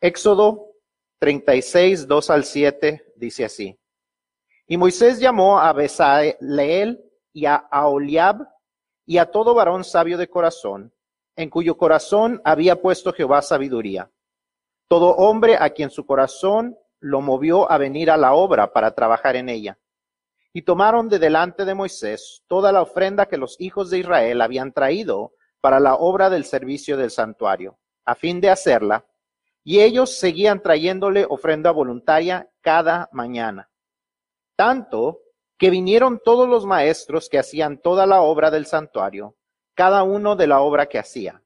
Éxodo 36, 2 al 7 dice así. Y Moisés llamó a Besaleel y a Aholiab y a todo varón sabio de corazón, en cuyo corazón había puesto Jehová sabiduría. Todo hombre a quien su corazón lo movió a venir a la obra para trabajar en ella. Y tomaron de delante de Moisés toda la ofrenda que los hijos de Israel habían traído para la obra del servicio del santuario, a fin de hacerla, y ellos seguían trayéndole ofrenda voluntaria cada mañana. Tanto que vinieron todos los maestros que hacían toda la obra del santuario, cada uno de la obra que hacía,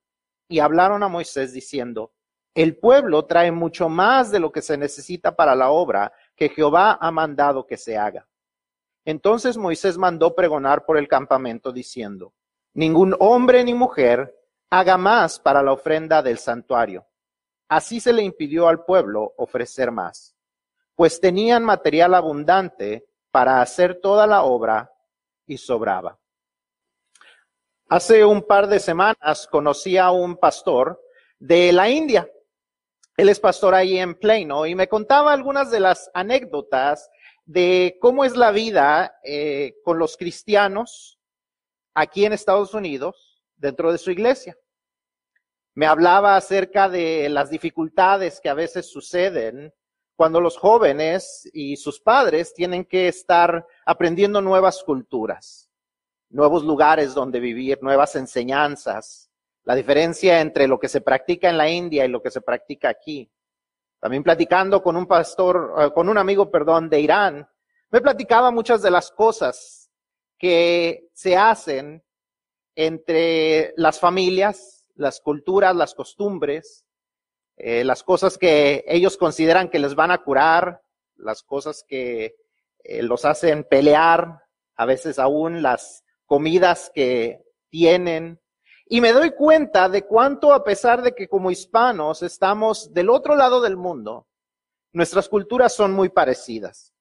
y hablaron a Moisés diciendo, el pueblo trae mucho más de lo que se necesita para la obra que Jehová ha mandado que se haga. Entonces Moisés mandó pregonar por el campamento diciendo, ningún hombre ni mujer haga más para la ofrenda del santuario. Así se le impidió al pueblo ofrecer más, pues tenían material abundante para hacer toda la obra y sobraba. Hace un par de semanas conocí a un pastor de la India él es pastor ahí en Plano y me contaba algunas de las anécdotas de cómo es la vida eh, con los cristianos aquí en Estados Unidos dentro de su iglesia. Me hablaba acerca de las dificultades que a veces suceden cuando los jóvenes y sus padres tienen que estar aprendiendo nuevas culturas, nuevos lugares donde vivir, nuevas enseñanzas, la diferencia entre lo que se practica en la India y lo que se practica aquí. También platicando con un pastor, eh, con un amigo, perdón, de Irán, me platicaba muchas de las cosas que se hacen entre las familias, las culturas, las costumbres, eh, las cosas que ellos consideran que les van a curar, las cosas que eh, los hacen pelear, a veces aún las comidas que tienen, y me doy cuenta de cuánto, a pesar de que como hispanos estamos del otro lado del mundo, nuestras culturas son muy parecidas.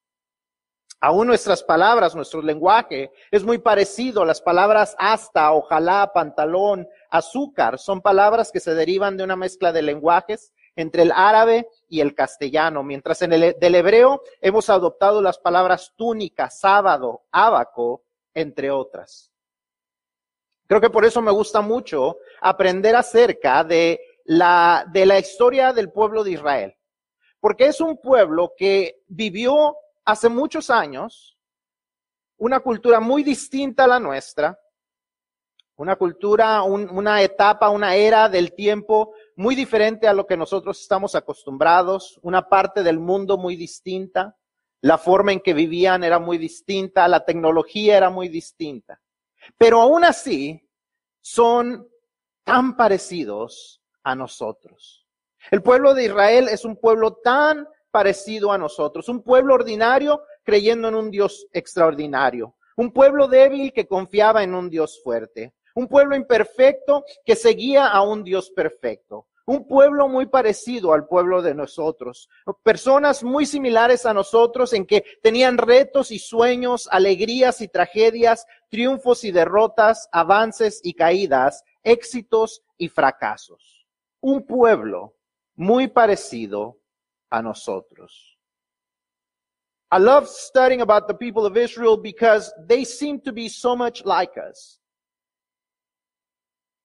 Aún nuestras palabras, nuestro lenguaje es muy parecido. Las palabras hasta, ojalá, pantalón, azúcar son palabras que se derivan de una mezcla de lenguajes entre el árabe y el castellano, mientras en el del hebreo hemos adoptado las palabras túnica, sábado, ábaco, entre otras. Creo que por eso me gusta mucho aprender acerca de la, de la historia del pueblo de Israel. Porque es un pueblo que vivió hace muchos años una cultura muy distinta a la nuestra, una cultura, una etapa, una era del tiempo muy diferente a lo que nosotros estamos acostumbrados, una parte del mundo muy distinta, la forma en que vivían era muy distinta, la tecnología era muy distinta. Pero aún así, son tan parecidos a nosotros. El pueblo de Israel es un pueblo tan parecido a nosotros, un pueblo ordinario creyendo en un Dios extraordinario, un pueblo débil que confiaba en un Dios fuerte, un pueblo imperfecto que seguía a un Dios perfecto, un pueblo muy parecido al pueblo de nosotros, personas muy similares a nosotros en que tenían retos y sueños, alegrías y tragedias, triunfos y derrotas, avances y caídas, éxitos y fracasos. Un pueblo muy parecido a nosotros. I love studying about the people of Israel because they seem to be so much like us.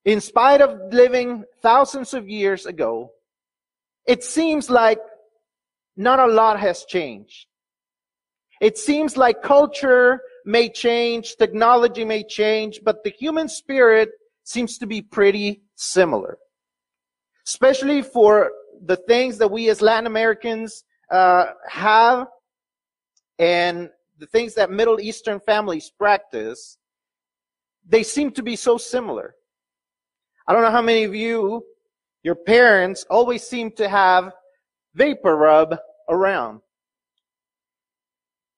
In spite of living thousands of years ago, it seems like not a lot has changed. It seems like culture may change, technology may change, but the human spirit seems to be pretty similar. Especially for the things that we as Latin Americans uh, have and the things that Middle Eastern families practice, they seem to be so similar. I don't know how many of you, your parents always seem to have vapor rub around.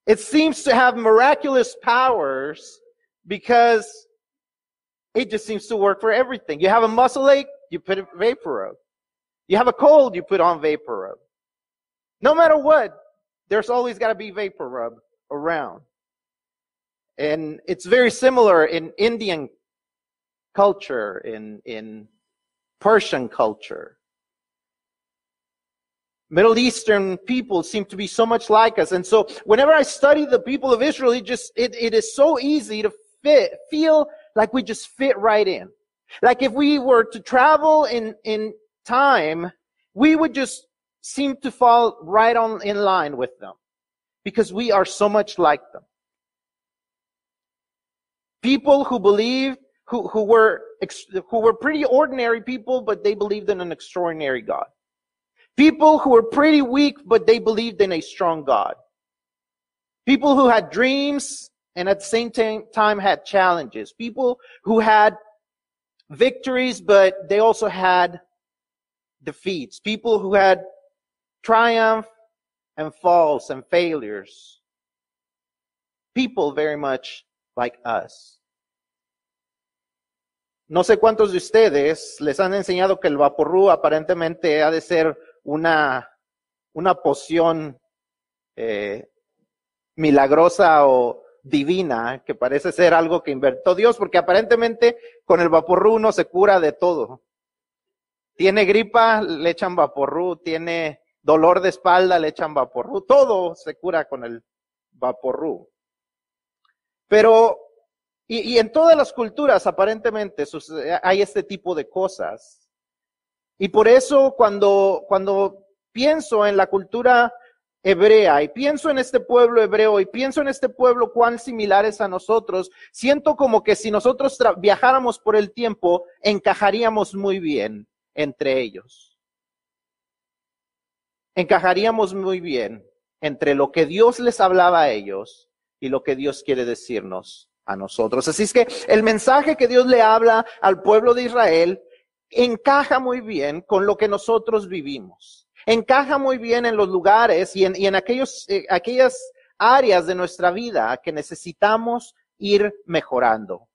It seems to have miraculous powers because it just seems to work for everything. You have a muscle ache, you put vapor rub. You have a cold, you put on vapor rub. No matter what, there's always got to be vapor rub around. And it's very similar in Indian culture, in, in Persian culture. Middle Eastern people seem to be so much like us. And so whenever I study the people of Israel, it just, it, it is so easy to fit, feel like we just fit right in. Like if we were to travel in, in time, we would just seem to fall right on in line with them because we are so much like them. People who believed, who, who were, who were pretty ordinary people, but they believed in an extraordinary God. People who were pretty weak, but they believed in a strong God. People who had dreams and at the same time had challenges. People who had victories, but they also had defeats. People who had triumph and falls and failures. People very much like us. No sé cuántos de ustedes les han enseñado que el vaporru aparentemente ha de ser una, una poción eh, milagrosa o divina, que parece ser algo que inventó Dios, porque aparentemente con el vaporru uno se cura de todo. Tiene gripa, le echan vaporru, tiene dolor de espalda, le echan vaporru, todo se cura con el vaporru. Pero, y, en todas las culturas aparentemente hay este tipo de cosas. Y por eso cuando, cuando pienso en la cultura hebrea y pienso en este pueblo hebreo y pienso en este pueblo cuán similares a nosotros, siento como que si nosotros viajáramos por el tiempo, encajaríamos muy bien entre ellos. Encajaríamos muy bien entre lo que Dios les hablaba a ellos y lo que Dios quiere decirnos a nosotros. Así es que el mensaje que Dios le habla al pueblo de Israel encaja muy bien con lo que nosotros vivimos. Encaja muy bien en los lugares y en, aquellos, eh, aquellas áreas de nuestra vida que necesitamos ir mejorando.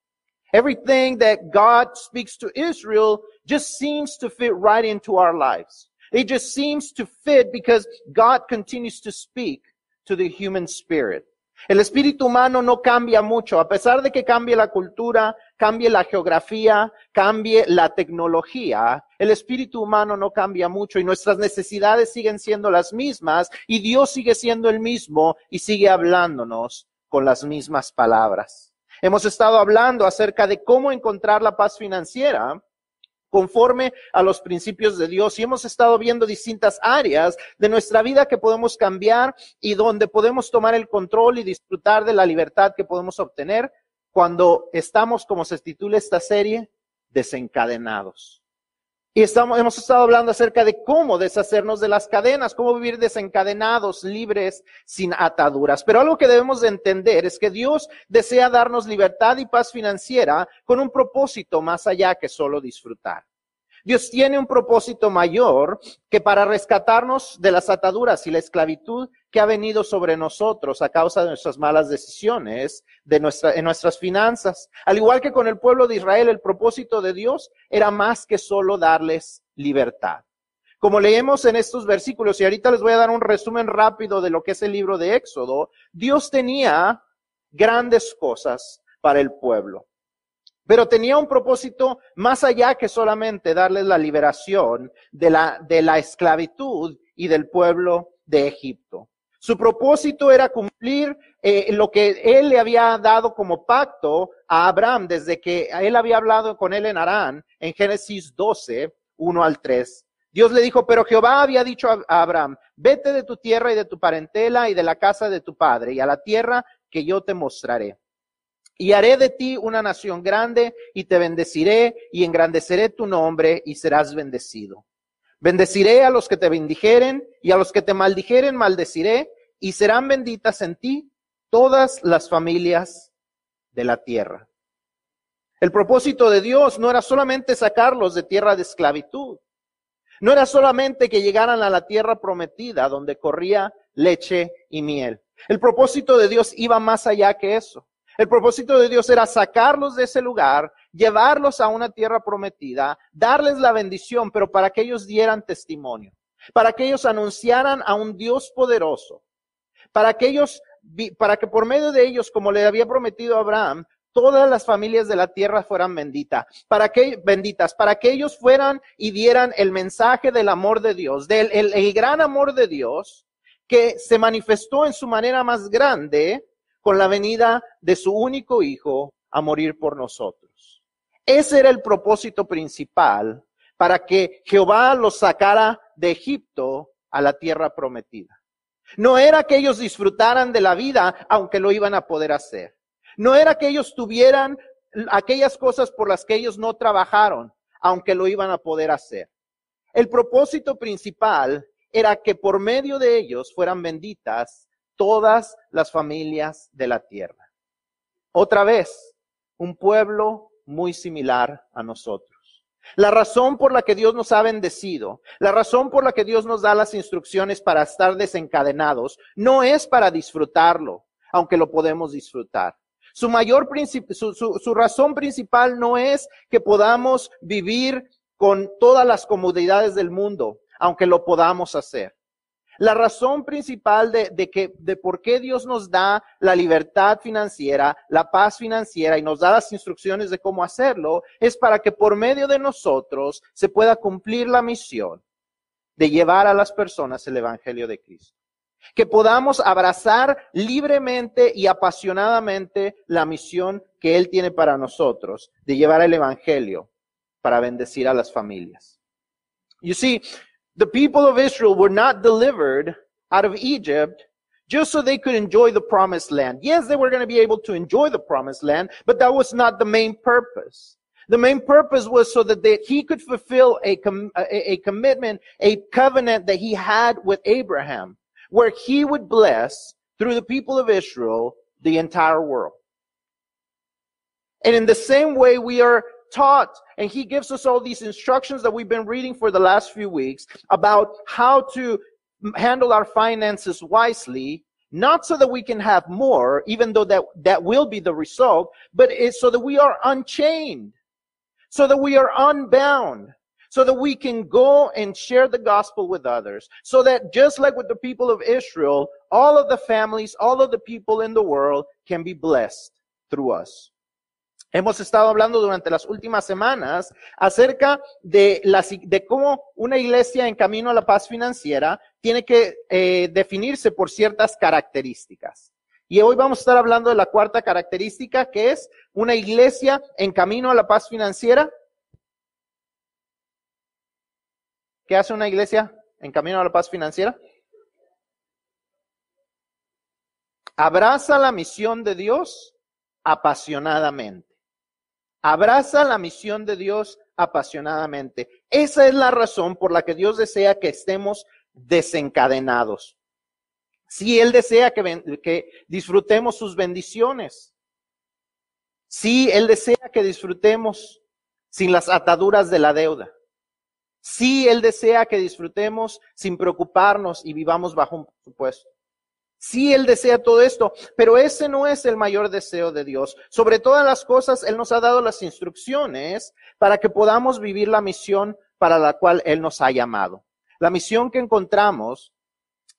Everything that God speaks to Israel just seems to fit right into our lives. It just seems to fit because God continues to speak to the human spirit. El espíritu humano no cambia mucho, a pesar de que cambie la cultura, cambie la geografía, cambie la tecnología, el espíritu humano no cambia mucho y nuestras necesidades siguen siendo las mismas y Dios sigue siendo el mismo y sigue hablándonos con las mismas palabras. Hemos estado hablando acerca de cómo encontrar la paz financiera conforme a los principios de Dios. Y hemos estado viendo distintas áreas de nuestra vida que podemos cambiar y donde podemos tomar el control y disfrutar de la libertad que podemos obtener cuando estamos, como se titula esta serie, desencadenados. Y estamos, hemos estado hablando acerca de cómo deshacernos de las cadenas, cómo vivir desencadenados, libres, sin ataduras. Pero algo que debemos de entender es que Dios desea darnos libertad y paz financiera con un propósito más allá que solo disfrutar. Dios tiene un propósito mayor que para rescatarnos de las ataduras y la esclavitud que ha venido sobre nosotros a causa de nuestras malas decisiones de en nuestras finanzas. Al igual que con el pueblo de Israel, el propósito de Dios era más que solo darles libertad. Como leemos en estos versículos, y ahorita les voy a dar un resumen rápido de lo que es el libro de Éxodo, Dios tenía grandes cosas para el pueblo. Pero tenía un propósito más allá que solamente darles la liberación de la, de la esclavitud y del pueblo de Egipto. Su propósito era cumplir eh, lo que él le había dado como pacto a Abraham desde que él había hablado con él en Arán, en Génesis 12, 1 al 3. Dios le dijo, pero Jehová había dicho a Abraham, vete de tu tierra y de tu parentela y de la casa de tu padre y a la tierra que yo te mostraré. Y haré de ti una nación grande y te bendeciré y engrandeceré tu nombre y serás bendecido. Bendeciré a los que te bendijeren y a los que te maldijeren maldeciré y serán benditas en ti todas las familias de la tierra. El propósito de Dios no era solamente sacarlos de tierra de esclavitud. No era solamente que llegaran a la tierra prometida donde corría leche y miel. El propósito de Dios iba más allá que eso. El propósito de Dios era sacarlos de ese lugar, llevarlos a una tierra prometida, darles la bendición, pero para que ellos dieran testimonio, para que ellos anunciaran a un Dios poderoso, para que ellos, para que por medio de ellos, como le había prometido a Abraham, todas las familias de la tierra fueran benditas, para que, benditas, para que ellos fueran y dieran el mensaje del amor de Dios, del el gran amor de Dios que se manifestó en su manera más grande con la venida de su único hijo a morir por nosotros. Ese era el propósito principal para que Jehová los sacara de Egipto a la tierra prometida. No era que ellos disfrutaran de la vida, aunque lo iban a poder hacer. No era que ellos tuvieran aquellas cosas por las que ellos no trabajaron, aunque lo iban a poder hacer. El propósito principal era que por medio de ellos fueran benditas todas las familias de la tierra. Otra vez, un pueblo muy similar a nosotros. La razón por la que Dios nos ha bendecido, la razón por la que Dios nos da las instrucciones para estar desencadenados, no es para disfrutarlo, aunque lo podemos disfrutar. Su mayor su, su, su razón principal no es que podamos vivir con todas las comodidades del mundo, aunque lo podamos hacer. La razón principal de, que, de por qué Dios nos da la libertad financiera, la paz financiera y nos da las instrucciones de cómo hacerlo, es para que por medio de nosotros se pueda cumplir la misión de llevar a las personas el Evangelio de Cristo. Que podamos abrazar libremente y apasionadamente la misión que Él tiene para nosotros, de llevar el Evangelio para bendecir a las familias. You see, the people of Israel were not delivered out of Egypt just so they could enjoy the promised land. Yes, they were going to be able to enjoy the promised land, but that was not the main purpose. The main purpose was so that they, he could fulfill a, com, a, a commitment, a covenant that he had with Abraham, where he would bless through the people of Israel the entire world. And in the same way, we are taught and he gives us all these instructions that we've been reading for the last few weeks about how to handle our finances wisely not so that we can have more even though that that will be the result but it's so that we are unchained so that we are unbound so that we can go and share the gospel with others so that just like with the people of Israel all of the families all of the people in the world can be blessed through us Hemos estado hablando durante las últimas semanas acerca de, cómo una iglesia en camino a la paz financiera tiene que eh, definirse por ciertas características. Y hoy vamos a estar hablando de la cuarta característica, que es una iglesia en camino a la paz financiera. ¿Qué hace una iglesia en camino a la paz financiera? Abraza la misión de Dios apasionadamente. Abraza la misión de Dios apasionadamente. Esa es la razón por la que Dios desea que estemos desencadenados. Si Él desea que, disfrutemos sus bendiciones. Si Él desea que disfrutemos sin las ataduras de la deuda. Si Él desea que disfrutemos sin preocuparnos y vivamos bajo un presupuesto. Sí, Él desea todo esto, pero ese no es el mayor deseo de Dios. Sobre todas las cosas, Él nos ha dado las instrucciones para que podamos vivir la misión para la cual Él nos ha llamado. La misión que encontramos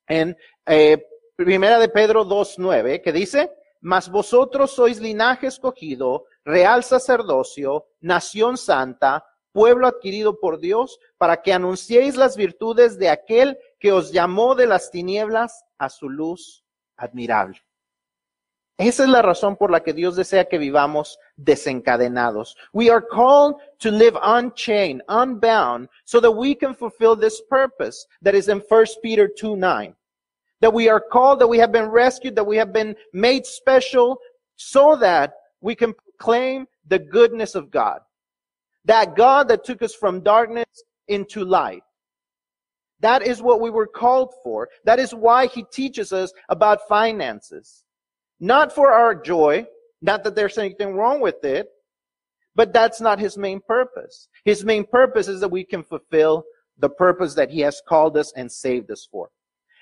en eh, Primera de Pedro 2.9, que dice, mas vosotros sois linaje escogido, real sacerdocio, nación santa, pueblo adquirido por Dios, para que anunciéis las virtudes de aquel que os llamó de las tinieblas a su luz admirable. Esa es la razón por la que Dios desea que vivamos desencadenados. We are called to live unchained, unbound, so that we can fulfill this purpose that is in 1 Peter 2 9. That we are called, that we have been rescued, that we have been made special, so that we can proclaim the goodness of God. That God that took us from darkness into light. That is what we were called for. That is why he teaches us about finances. Not for our joy, not that there's anything wrong with it, but that's not his main purpose. His main purpose is that we can fulfill the purpose that he has called us and saved us for.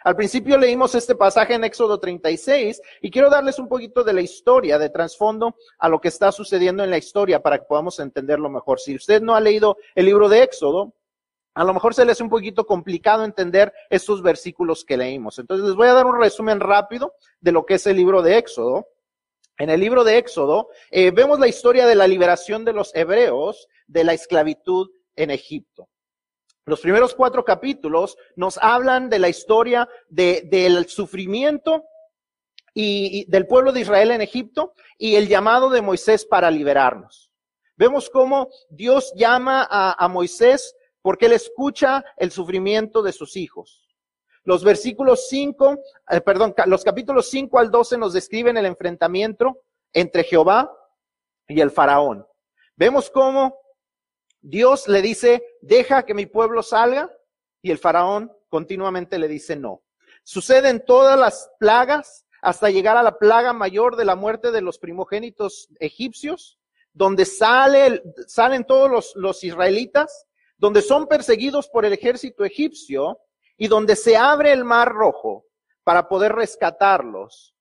Al principio leímos este pasaje en Éxodo 36 y quiero darles un poquito de la historia, de trasfondo a lo que está sucediendo en la historia para que podamos entenderlo mejor. Si usted no ha leído el libro de Éxodo, a lo mejor se les hace un poquito complicado entender estos versículos que leímos. Entonces les voy a dar un resumen rápido de lo que es el libro de Éxodo. en el libro de Éxodo, eh, vemos la historia de la liberación de los hebreos de la esclavitud en Egipto. Los primeros cuatro capítulos nos hablan de la historia del sufrimiento y, del pueblo de Israel en Egipto y el llamado de Moisés para liberarnos. Vemos cómo Dios llama a, a Moisés porque él escucha el sufrimiento de sus hijos. Los versículos 5, eh, perdón, los capítulos 5 al 12 nos describen el enfrentamiento entre Jehová y el faraón. Vemos cómo Dios le dice, deja que mi pueblo salga, y el faraón continuamente le dice no. Suceden todas las plagas hasta llegar a la plaga mayor de la muerte de los primogénitos egipcios, donde sale, salen todos los, los israelitas, donde son perseguidos por el ejército egipcio, y donde se abre el mar rojo para poder rescatarlos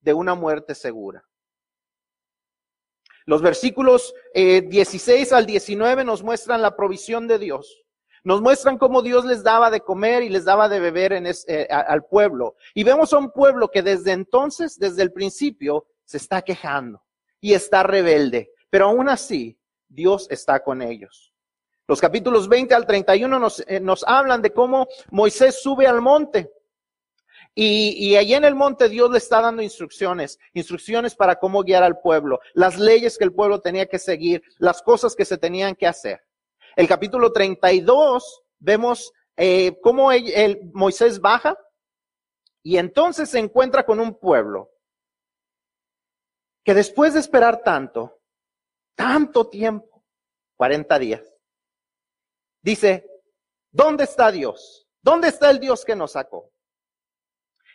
de una muerte segura. Los versículos 16 eh, al 19 nos muestran la provisión de Dios. Nos muestran cómo Dios les daba de comer y les daba de beber en eh, al pueblo. Y vemos a un pueblo que desde entonces, desde el principio, se está quejando y está rebelde. Pero aún así, Dios está con ellos. Los capítulos 20 al 31 nos, eh, nos hablan de cómo Moisés sube al monte. Y, y allí en el monte Dios le está dando instrucciones, instrucciones para cómo guiar al pueblo, las leyes que el pueblo tenía que seguir, las cosas que se tenían que hacer. El capítulo 32 vemos eh, cómo el, Moisés baja y entonces se encuentra con un pueblo que después de esperar tanto, tanto tiempo, 40 días, dice, ¿dónde está Dios? ¿Dónde está el Dios que nos sacó?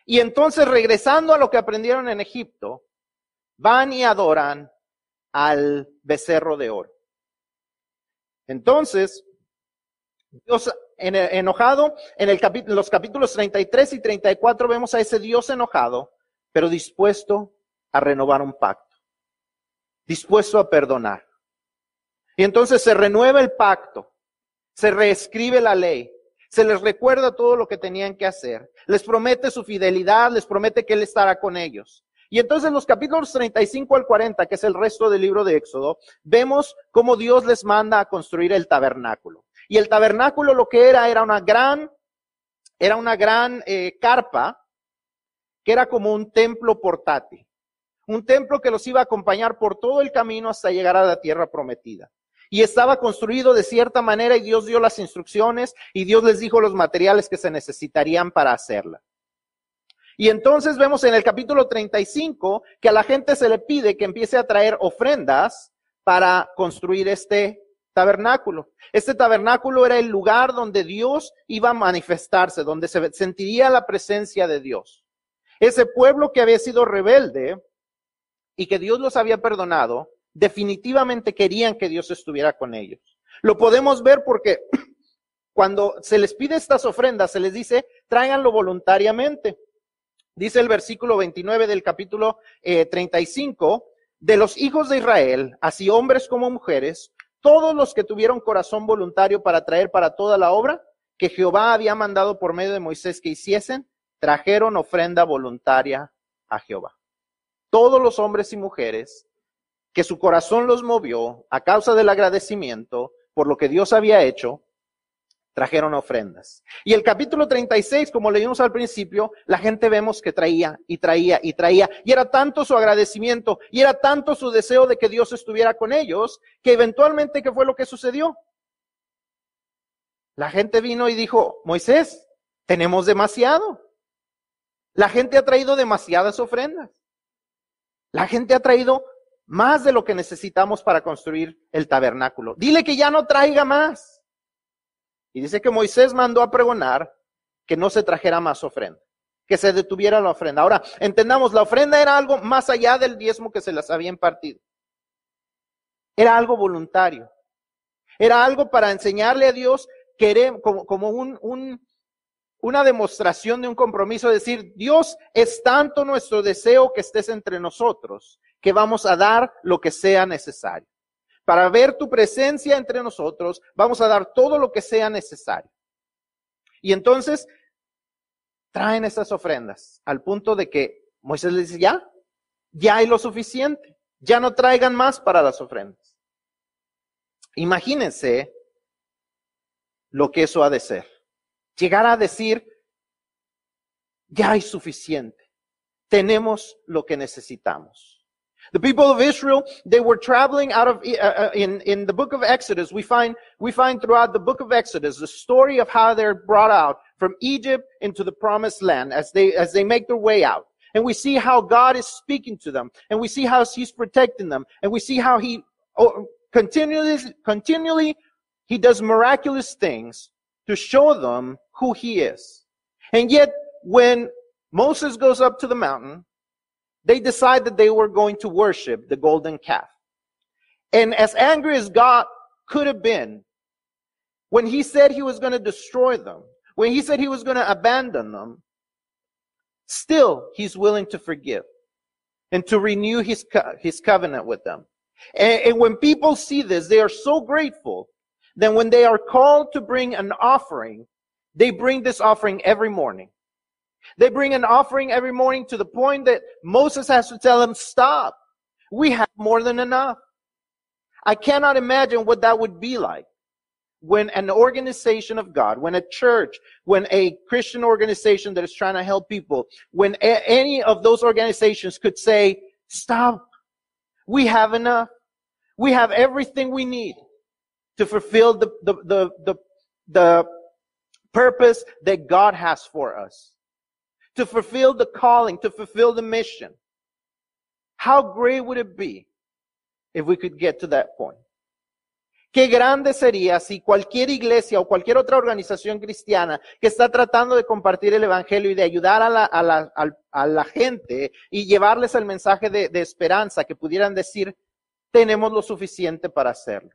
Y entonces, regresando a lo que aprendieron en Egipto, van y adoran al becerro de oro. Entonces, Dios enojado, en el los capítulos 33 y 34 vemos a ese Dios enojado, pero dispuesto a renovar un pacto, dispuesto a perdonar. Y entonces se renueva el pacto se reescribe la ley, se les recuerda todo lo que tenían que hacer, les promete su fidelidad, les promete que Él estará con ellos. Y entonces los capítulos 35 al 40, que es el resto del libro de Éxodo, vemos cómo Dios les manda a construir el tabernáculo. Y el tabernáculo lo que era, era una gran, era una gran eh, carpa, que era como un templo portátil. Un templo que los iba a acompañar por todo el camino hasta llegar a la tierra prometida y estaba construido de cierta manera y Dios dio las instrucciones y Dios les dijo los materiales que se necesitarían para hacerla. Y entonces vemos en el capítulo 35 que a la gente se le pide que empiece a traer ofrendas para construir este tabernáculo. Este tabernáculo era el lugar donde Dios iba a manifestarse, donde se sentiría la presencia de Dios. Ese pueblo que había sido rebelde y que Dios los había perdonado, definitivamente querían que Dios estuviera con ellos. Lo podemos ver porque cuando se les pide estas ofrendas, se les dice, tráiganlo voluntariamente. Dice el versículo 29 del capítulo 35, eh, de los hijos de Israel, así hombres como mujeres, todos los que tuvieron corazón voluntario para traer para toda la obra que Jehová había mandado por medio de Moisés que hiciesen, trajeron ofrenda voluntaria a Jehová. Todos los hombres y mujeres que su corazón los movió a causa del agradecimiento por lo que Dios había hecho, trajeron ofrendas. Y el capítulo 36, como leímos al principio, la gente vemos que traía y traía y traía. Y era tanto su agradecimiento y era tanto su deseo de que Dios estuviera con ellos, que eventualmente, ¿qué fue lo que sucedió? La gente vino y dijo, Moisés, tenemos demasiado. La gente ha traído demasiadas ofrendas. La gente ha traído más de lo que necesitamos para construir el tabernáculo. Dile que ya no traiga más. Y dice que Moisés mandó a pregonar que no se trajera más ofrenda, que se detuviera la ofrenda. Ahora, entendamos, la ofrenda era algo más allá del diezmo que se las había impartido. Era algo voluntario. Era algo para enseñarle a Dios como, como un, una demostración de un compromiso, decir, Dios es tanto nuestro deseo que estés entre nosotros, que vamos a dar lo que sea necesario. Para ver tu presencia entre nosotros, vamos a dar todo lo que sea necesario. Y entonces traen estas ofrendas al punto de que Moisés les dice, ya, ya hay lo suficiente. Ya no traigan más para las ofrendas. Imagínense lo que eso ha de ser. Llegar a decir, ya hay suficiente. Tenemos lo que necesitamos. The people of Israel, they were traveling out of, uh, uh, in, in the book of Exodus, we find, we find throughout the book of Exodus the story of how they're brought out from Egypt into the promised land as they, as they make their way out. And we see how God is speaking to them. And we see how He's protecting them. And we see how He oh, continually, continually, He does miraculous things to show them who He is. And yet, when Moses goes up to the mountain, they decide that they were going to worship the golden calf. And as angry as God could have been, when he said he was going to destroy them, when he said he was going to abandon them, still he's willing to forgive and to renew his, co- his covenant with them. And, and when people see this, they are so grateful that when they are called to bring an offering, they bring this offering every morning. They bring an offering every morning to the point that Moses has to tell them, stop. We have more than enough. I cannot imagine what that would be like when an organization of God, when a church, when a Christian organization that is trying to help people, when a- any of those organizations could say, stop. We have enough. We have everything we need to fulfill the, the, the, the, the purpose that God has for us to fulfill the calling, to fulfill the mission. How great would it be if we could get to that point? Qué grande sería si cualquier iglesia o cualquier otra organización cristiana que está tratando de compartir el Evangelio y de ayudar a la, a la, gente y llevarles el mensaje de esperanza, que pudieran decir, tenemos lo suficiente para hacerlo.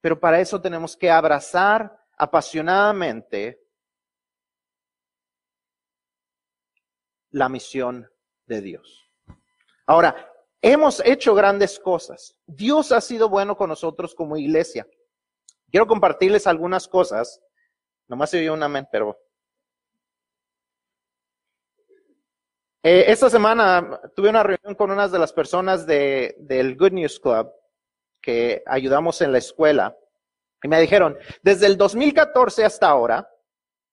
Pero para eso tenemos que abrazar apasionadamente la misión de Dios. Ahora, hemos hecho grandes cosas. Dios ha sido bueno con nosotros como iglesia. Quiero compartirles algunas cosas. Nomás se oyó un amén, pero... Eh, esta semana tuve una reunión con unas de las personas de, del Good News Club que ayudamos en la escuela y me dijeron, desde el 2014 hasta ahora,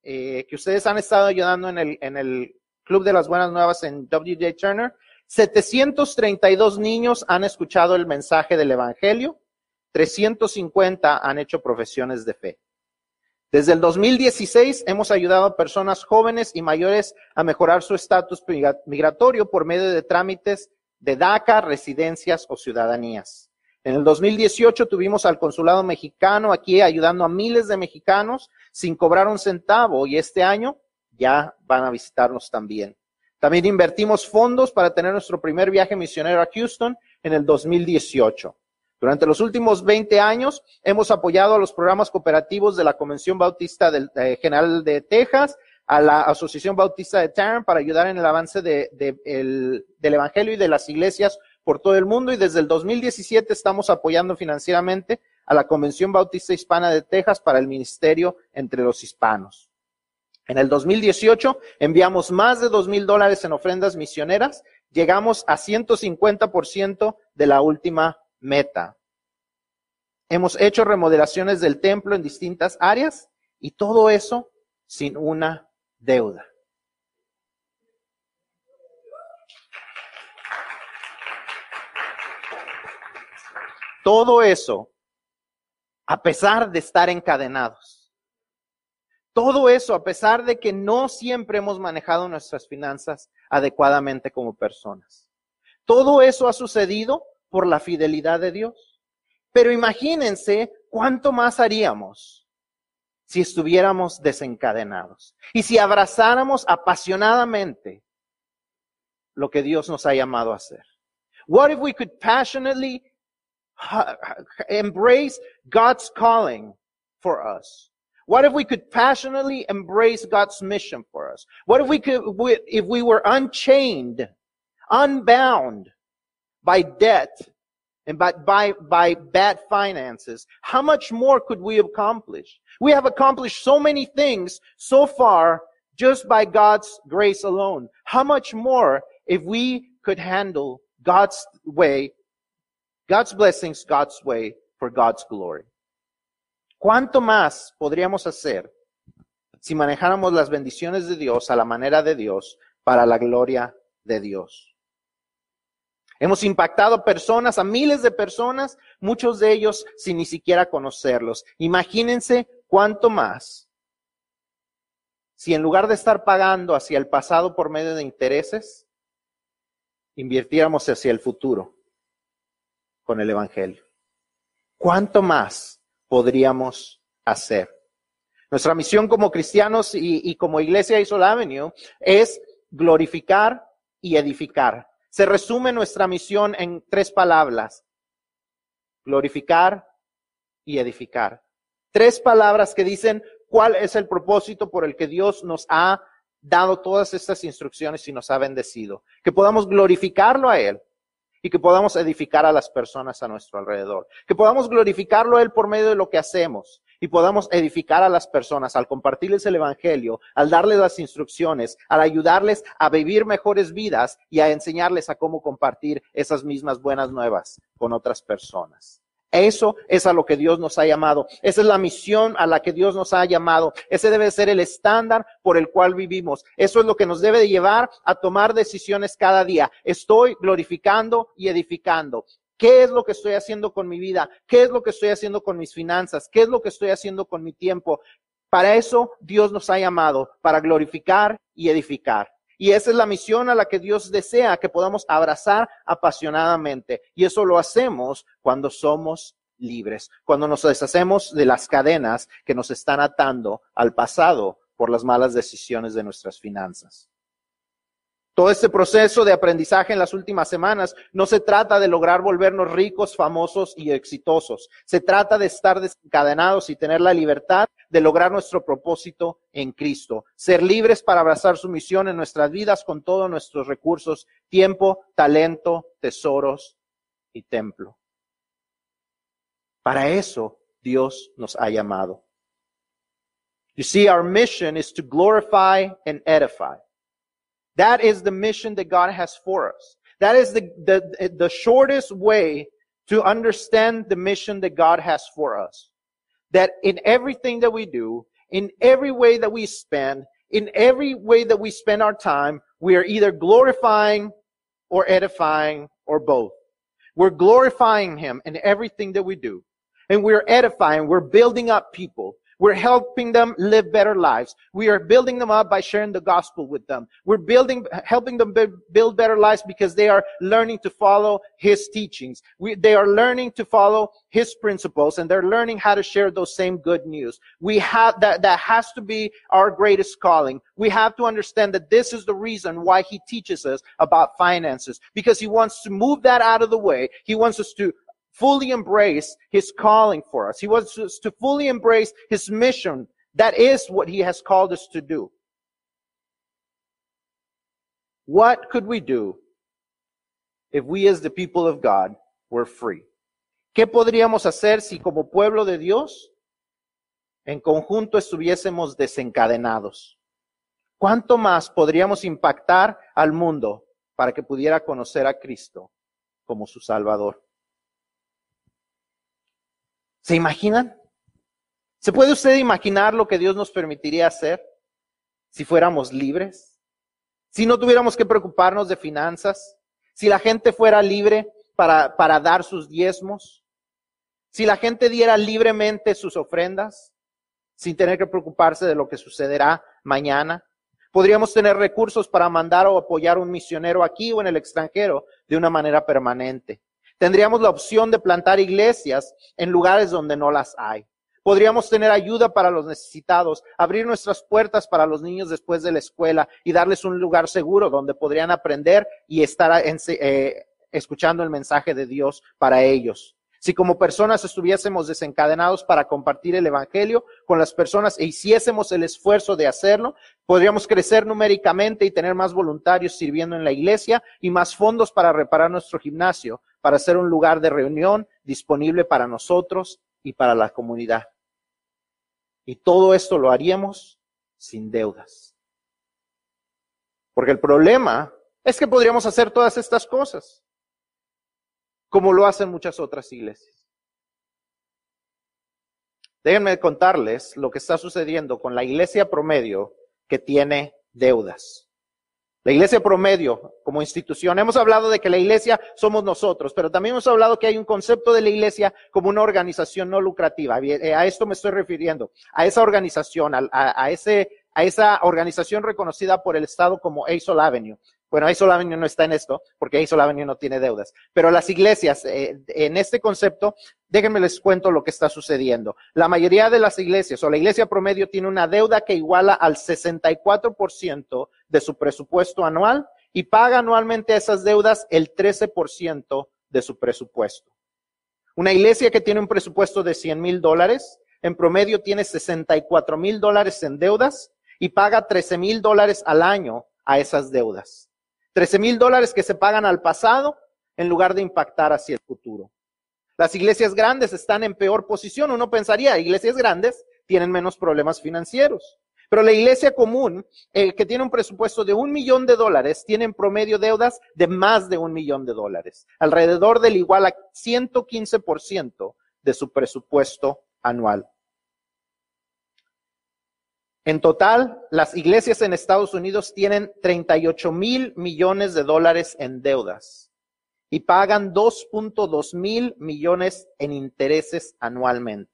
eh, que ustedes han estado ayudando en el, en el Club de las Buenas Nuevas en W.J. Turner, 732 niños han escuchado el mensaje del Evangelio, 350 han hecho profesiones de fe. Desde el 2016 hemos ayudado a personas jóvenes y mayores a mejorar su estatus migratorio por medio de trámites de DACA, residencias o ciudadanías. En el 2018 tuvimos al consulado mexicano aquí ayudando a miles de mexicanos sin cobrar un centavo y este año ya van a visitarnos también. También invertimos fondos para tener nuestro primer viaje misionero a Houston en el 2018. Durante los últimos 20 años hemos apoyado a los programas cooperativos de la Convención Bautista del, eh, General de Texas, a la Asociación Bautista de Tarrant para ayudar en el avance de, de, el, del Evangelio y de las iglesias por todo el mundo y desde el 2017 estamos apoyando financieramente a la Convención Bautista Hispana de Texas para el ministerio entre los hispanos. En el 2018 enviamos más de dos mil dólares en ofrendas misioneras, llegamos a 150% de la última meta. Hemos hecho remodelaciones del templo en distintas áreas y todo eso sin una deuda. Todo eso a pesar de estar encadenados. Todo eso a pesar de que no siempre hemos manejado nuestras finanzas adecuadamente como personas. Todo eso ha sucedido por la fidelidad de Dios. Pero imagínense cuánto más haríamos si estuviéramos desencadenados y si abrazáramos apasionadamente lo que Dios nos ha llamado a hacer. What if we could passionately embrace God's calling for us? What if we could passionately embrace God's mission for us? What if we could, if we were unchained, unbound by debt and by, by, by bad finances? How much more could we accomplish? We have accomplished so many things so far just by God's grace alone. How much more if we could handle God's way, God's blessings, God's way for God's glory? ¿Cuánto más podríamos hacer si manejáramos las bendiciones de Dios a la manera de Dios para la gloria de Dios? Hemos impactado personas, a miles de personas, muchos de ellos sin ni siquiera conocerlos. Imagínense cuánto más si en lugar de estar pagando hacia el pasado por medio de intereses, invirtiéramos hacia el futuro con el Evangelio. ¿Cuánto más podríamos hacer? Nuestra misión como cristianos y, como iglesia Isol Avenue es glorificar y edificar. Se resume nuestra misión en tres palabras. Glorificar y edificar. Tres palabras que dicen cuál es el propósito por el que Dios nos ha dado todas estas instrucciones y nos ha bendecido. Que podamos glorificarlo a Él y que podamos edificar a las personas a nuestro alrededor. Que podamos glorificarlo a Él por medio de lo que hacemos y podamos edificar a las personas al compartirles el Evangelio, al darles las instrucciones, al ayudarles a vivir mejores vidas y a enseñarles a cómo compartir esas mismas buenas nuevas con otras personas. Eso es a lo que Dios nos ha llamado. Esa es la misión a la que Dios nos ha llamado. Ese debe ser el estándar por el cual vivimos. Eso es lo que nos debe de llevar a tomar decisiones cada día. Estoy glorificando y edificando. ¿Qué es lo que estoy haciendo con mi vida? ¿Qué es lo que estoy haciendo con mis finanzas? ¿Qué es lo que estoy haciendo con mi tiempo? Para eso Dios nos ha llamado, para glorificar y edificar. Y esa es la misión a la que Dios desea que podamos abrazar apasionadamente. Y eso lo hacemos cuando somos libres, cuando nos deshacemos de las cadenas que nos están atando al pasado por las malas decisiones de nuestras finanzas. Todo este proceso de aprendizaje en las últimas semanas no se trata de lograr volvernos ricos, famosos y exitosos. Se trata de estar desencadenados y tener la libertad de lograr nuestro propósito en Cristo. Ser libres para abrazar su misión en nuestras vidas con todos nuestros recursos, tiempo, talento, tesoros y templo. Para eso Dios nos ha llamado. You see, our mission is to glorify and edify. That is the mission that God has for us. That is the, the, the shortest way to understand the mission that God has for us. That in everything that we do, in every way that we spend, in every way that we spend our time, we are either glorifying or edifying or both. We're glorifying Him in everything that we do. And we're edifying, we're building up people. We're helping them live better lives. We are building them up by sharing the gospel with them. We're building, helping them build better lives because they are learning to follow His teachings. We, they are learning to follow His principles and they're learning how to share those same good news. We have, that, that has to be our greatest calling. We have to understand that this is the reason why He teaches us about finances because He wants to move that out of the way. He wants us to fully embrace his calling for us. He wants us to fully embrace his mission. That is what he has called us to do. What could we do if we as the people of God were free? ¿Qué podríamos hacer si como pueblo de Dios en conjunto estuviésemos desencadenados? ¿Cuánto más podríamos impactar al mundo para que pudiera conocer a Cristo como su Salvador? ¿Se imaginan? ¿Se puede usted imaginar lo que Dios nos permitiría hacer si fuéramos libres? Si no tuviéramos que preocuparnos de finanzas, si la gente fuera libre para, para dar sus diezmos, si la gente diera libremente sus ofrendas, sin tener que preocuparse de lo que sucederá mañana. Podríamos tener recursos para mandar o apoyar a un misionero aquí o en el extranjero de una manera permanente. Tendríamos la opción de plantar iglesias en lugares donde no las hay. Podríamos tener ayuda para los necesitados, abrir nuestras puertas para los niños después de la escuela y darles un lugar seguro donde podrían aprender y estar eh, escuchando el mensaje de Dios para ellos. Si como personas estuviésemos desencadenados para compartir el Evangelio con las personas e hiciésemos el esfuerzo de hacerlo, podríamos crecer numéricamente y tener más voluntarios sirviendo en la iglesia y más fondos para reparar nuestro gimnasio, para ser un lugar de reunión disponible para nosotros y para la comunidad. Y todo esto lo haríamos sin deudas. Porque el problema es que podríamos hacer todas estas cosas, como lo hacen muchas otras iglesias. Déjenme contarles lo que está sucediendo con la iglesia promedio que tiene deudas. La iglesia promedio como institución, hemos hablado de que la iglesia somos nosotros, pero también hemos hablado que hay un concepto de la iglesia como una organización no lucrativa. Eh, a esto me estoy refiriendo, a esa organización, a, ese, a esa organización reconocida por el Estado como ASOL Avenue. Bueno, Aisol Avenue no está en esto, porque Aisol Avenue no tiene deudas. Pero las iglesias, eh, en este concepto, déjenme les cuento lo que está sucediendo. La mayoría de las iglesias, o la iglesia promedio, tiene una deuda que iguala al 64% de su presupuesto anual y paga anualmente a esas deudas el 13% de su presupuesto. Una iglesia que tiene un presupuesto de 100 mil dólares, en promedio tiene 64 mil dólares en deudas y paga 13 mil dólares al año a esas deudas. 13 mil dólares que se pagan al pasado en lugar de impactar hacia el futuro. Las iglesias grandes están en peor posición. Uno pensaría, iglesias grandes tienen menos problemas financieros. Pero la iglesia común, eh, que tiene un presupuesto de un millón de dólares, tiene en promedio deudas de más de un millón de dólares, alrededor del igual a 115% de su presupuesto anual. En total, las iglesias en Estados Unidos tienen 38 mil millones de dólares en deudas y pagan 2.2 mil millones en intereses anualmente.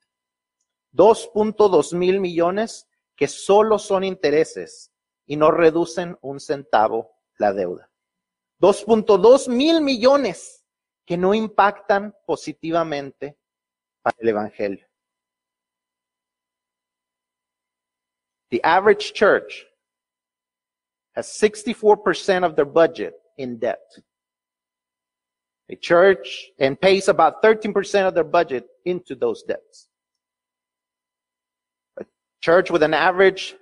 2.2 mil millones que solo son intereses y no reducen un centavo la deuda. 2.2 mil millones que no impactan positivamente para el Evangelio. The average church has 64% of their budget in debt. A church and pays about 13% of their budget into those debts. A church with an average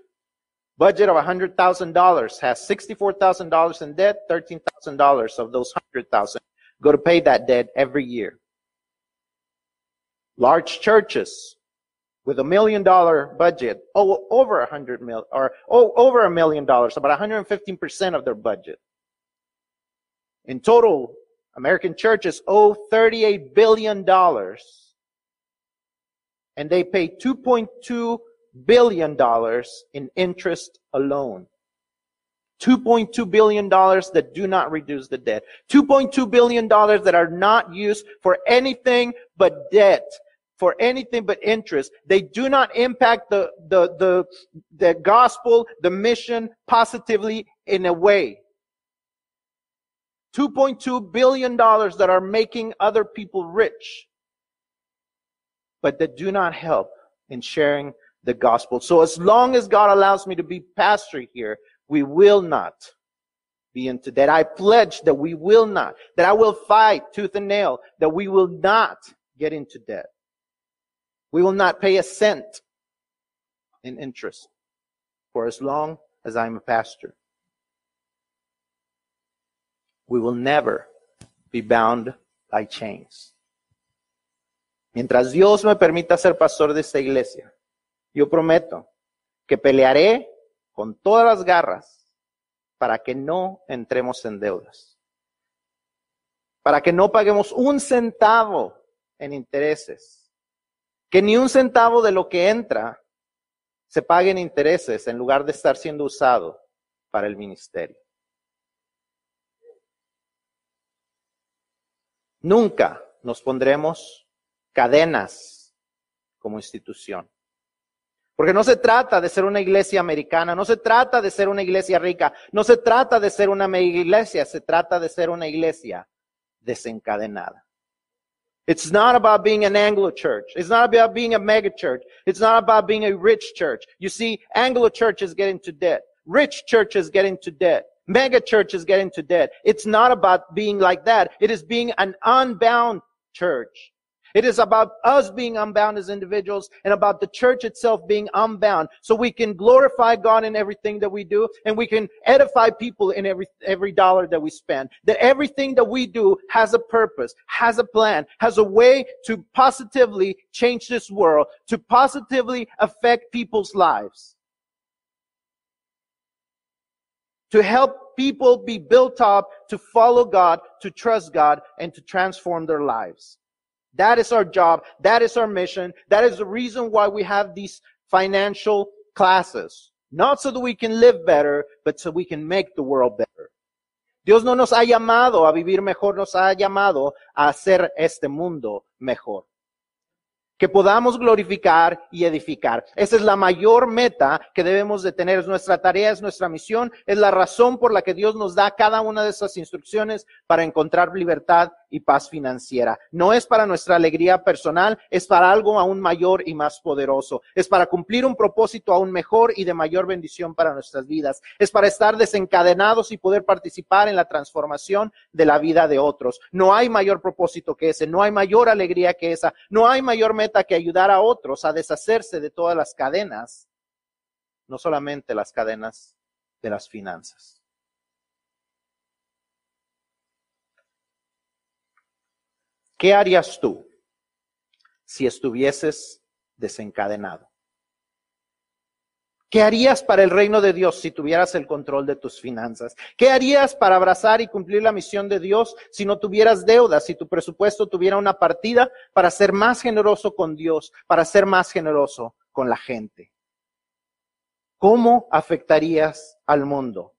budget of $100,000 has $64,000 in debt, $13,000 of those 100,000 go to pay that debt every year. Large churches with a million dollar budget, oh, over a hundred mil, or oh, over a million dollars, about 115% of their budget. In total, American churches owe $38 billion and they pay $2.2 billion in interest alone. $2.2 billion that do not reduce the debt. $2.2 billion that are not used for anything but debt for anything but interest. They do not impact the, the, the, the gospel, the mission positively in a way. $2.2 billion that are making other people rich, but that do not help in sharing the gospel. So as long as God allows me to be pastor here, we will not be into debt. I pledge that we will not, that I will fight tooth and nail, that we will not get into debt. We will not pay a cent in interest for as long as I'm a pastor. We will never be bound by chains. Mientras Dios me permita ser pastor de esta iglesia, yo prometo que pelearé con todas las garras para que no entremos en deudas, para que no paguemos un centavo en intereses que ni un centavo de lo que entra se pague en intereses en lugar de estar siendo usado para el ministerio. Nunca nos pondremos cadenas como institución. Porque no se trata de ser una iglesia americana, no se trata de ser una iglesia rica, no se trata de ser una iglesia, se trata de ser una iglesia desencadenada. It's not about being an Anglo church. It's not about being a mega church. It's not about being a rich church. You see, Anglo churches get into debt. Rich churches get into debt. Mega churches get into debt. It's not about being like that. It is being an unbound church. It is about us being unbound as individuals and about the church itself being unbound so we can glorify God in everything that we do and we can edify people in every, every dollar that we spend. That everything that we do has a purpose, has a plan, has a way to positively change this world, to positively affect people's lives. to help people be built up, to follow God, to trust God, and to transform their lives. That is our job. That is our mission. That is the reason why we have these financial classes. Not so that we can live better, but so we can make the world better. Dios no nos ha llamado a vivir mejor, nos ha llamado a hacer este mundo mejor que podamos glorificar y edificar. Esa es la mayor meta que debemos de tener. Es nuestra tarea, es nuestra misión, es la razón por la que Dios nos da cada una de esas instrucciones para encontrar libertad y paz financiera. No es para nuestra alegría personal, es para algo aún mayor y más poderoso. Es para cumplir un propósito aún mejor y de mayor bendición para nuestras vidas. Es para estar desencadenados y poder participar en la transformación de la vida de otros. No hay mayor propósito que ese, no hay mayor alegría que esa, no hay mayor meta que ayudar a otros a deshacerse de todas las cadenas, no solamente las cadenas de las finanzas. ¿Qué harías tú si estuvieses desencadenado? ¿Qué harías para el reino de Dios si tuvieras el control de tus finanzas? ¿Qué harías para abrazar y cumplir la misión de Dios si no tuvieras deudas, si tu presupuesto tuviera una partida para ser más generoso con Dios, para ser más generoso con la gente? ¿Cómo afectarías al mundo?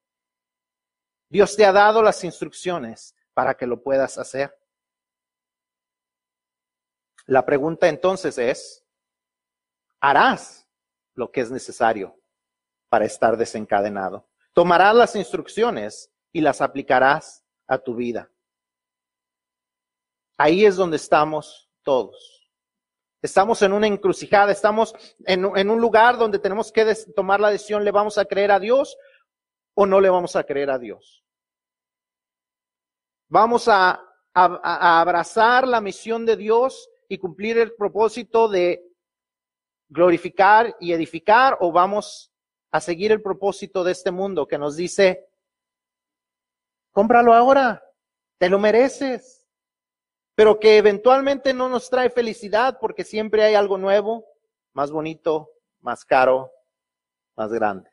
Dios te ha dado las instrucciones para que lo puedas hacer. La pregunta entonces es, ¿harás lo que es necesario para estar desencadenado. Tomarás las instrucciones y las aplicarás a tu vida. Ahí es donde estamos todos. Estamos en una encrucijada, estamos en, un lugar donde tenemos que tomar la decisión, ¿le vamos a creer a Dios o no le vamos a creer a Dios? Vamos a abrazar la misión de Dios y cumplir el propósito de glorificar y edificar o vamos a seguir el propósito de este mundo que nos dice, cómpralo ahora, te lo mereces, pero que eventualmente no nos trae felicidad porque siempre hay algo nuevo, más bonito, más caro, más grande.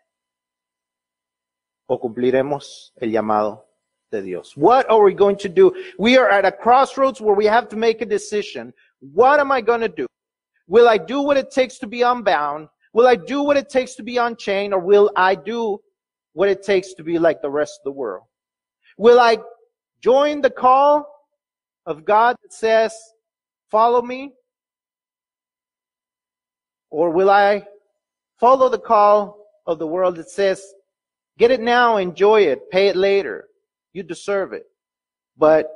O cumpliremos el llamado de Dios. What are we going to do? We are at a crossroads where we have to make a decision. What am I going to do? Will I do what it takes to be unbound? Will I do what it takes to be unchained or will I do what it takes to be like the rest of the world? Will I join the call of God that says, follow me? Or will I follow the call of the world that says, get it now, enjoy it, pay it later. You deserve it. But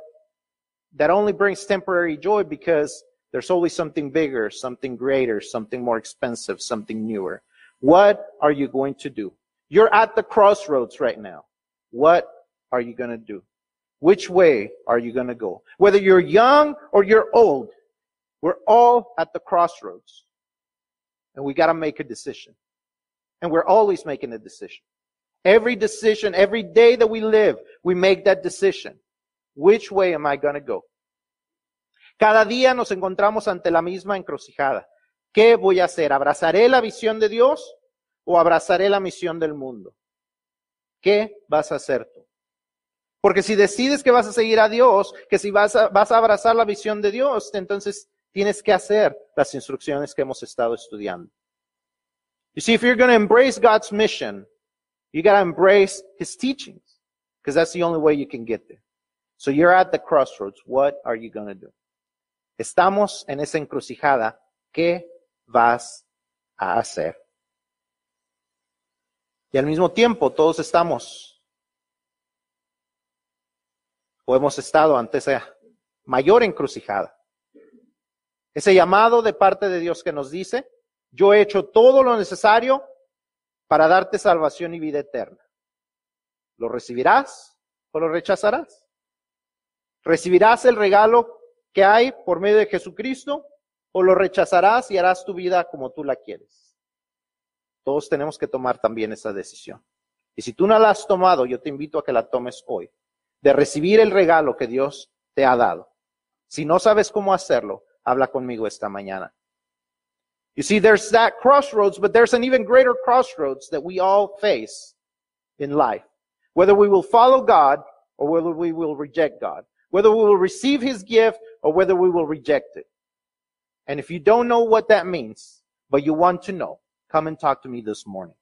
that only brings temporary joy because there's always something bigger, something greater, something more expensive, something newer. What are you going to do? You're at the crossroads right now. What are you going to do? Which way are you going to go? Whether you're young or you're old, we're all at the crossroads. And we got to make a decision. And we're always making a decision. Every decision, every day that we live, we make that decision. Which way am I going to go? Cada día nos encontramos ante la misma encrucijada. ¿Qué voy a hacer? ¿Abrazaré la visión de Dios o abrazaré la misión del mundo? ¿Qué vas a hacer tú? Porque si decides que vas a seguir a Dios, que si vas a, abrazar la visión de Dios, entonces tienes que hacer las instrucciones que hemos estado estudiando. You see, if you're going to embrace God's mission, you got to embrace His teachings, because that's the only way you can get there. So you're at the crossroads. What are you going to do? Estamos en esa encrucijada. ¿Qué vas a hacer? Y al mismo tiempo todos estamos o hemos estado ante esa mayor encrucijada. Ese llamado de parte de Dios que nos dice, yo he hecho todo lo necesario para darte salvación y vida eterna. ¿Lo recibirás o lo rechazarás? ¿Recibirás el regalo que hay por medio de Jesucristo o lo rechazarás y harás tu vida como tú la quieres. Todos tenemos que tomar también esa decisión. Y si tú no la has tomado, yo te invito a que la tomes hoy, de recibir el regalo que Dios te ha dado. Si no sabes cómo hacerlo, habla conmigo esta mañana. You see, there's that crossroads, but there's an even greater crossroads that we all face in life. Whether we will follow God or whether we will reject God. Whether we will receive His gift or whether we will reject it. And if you don't know what that means, but you want to know, come and talk to me this morning.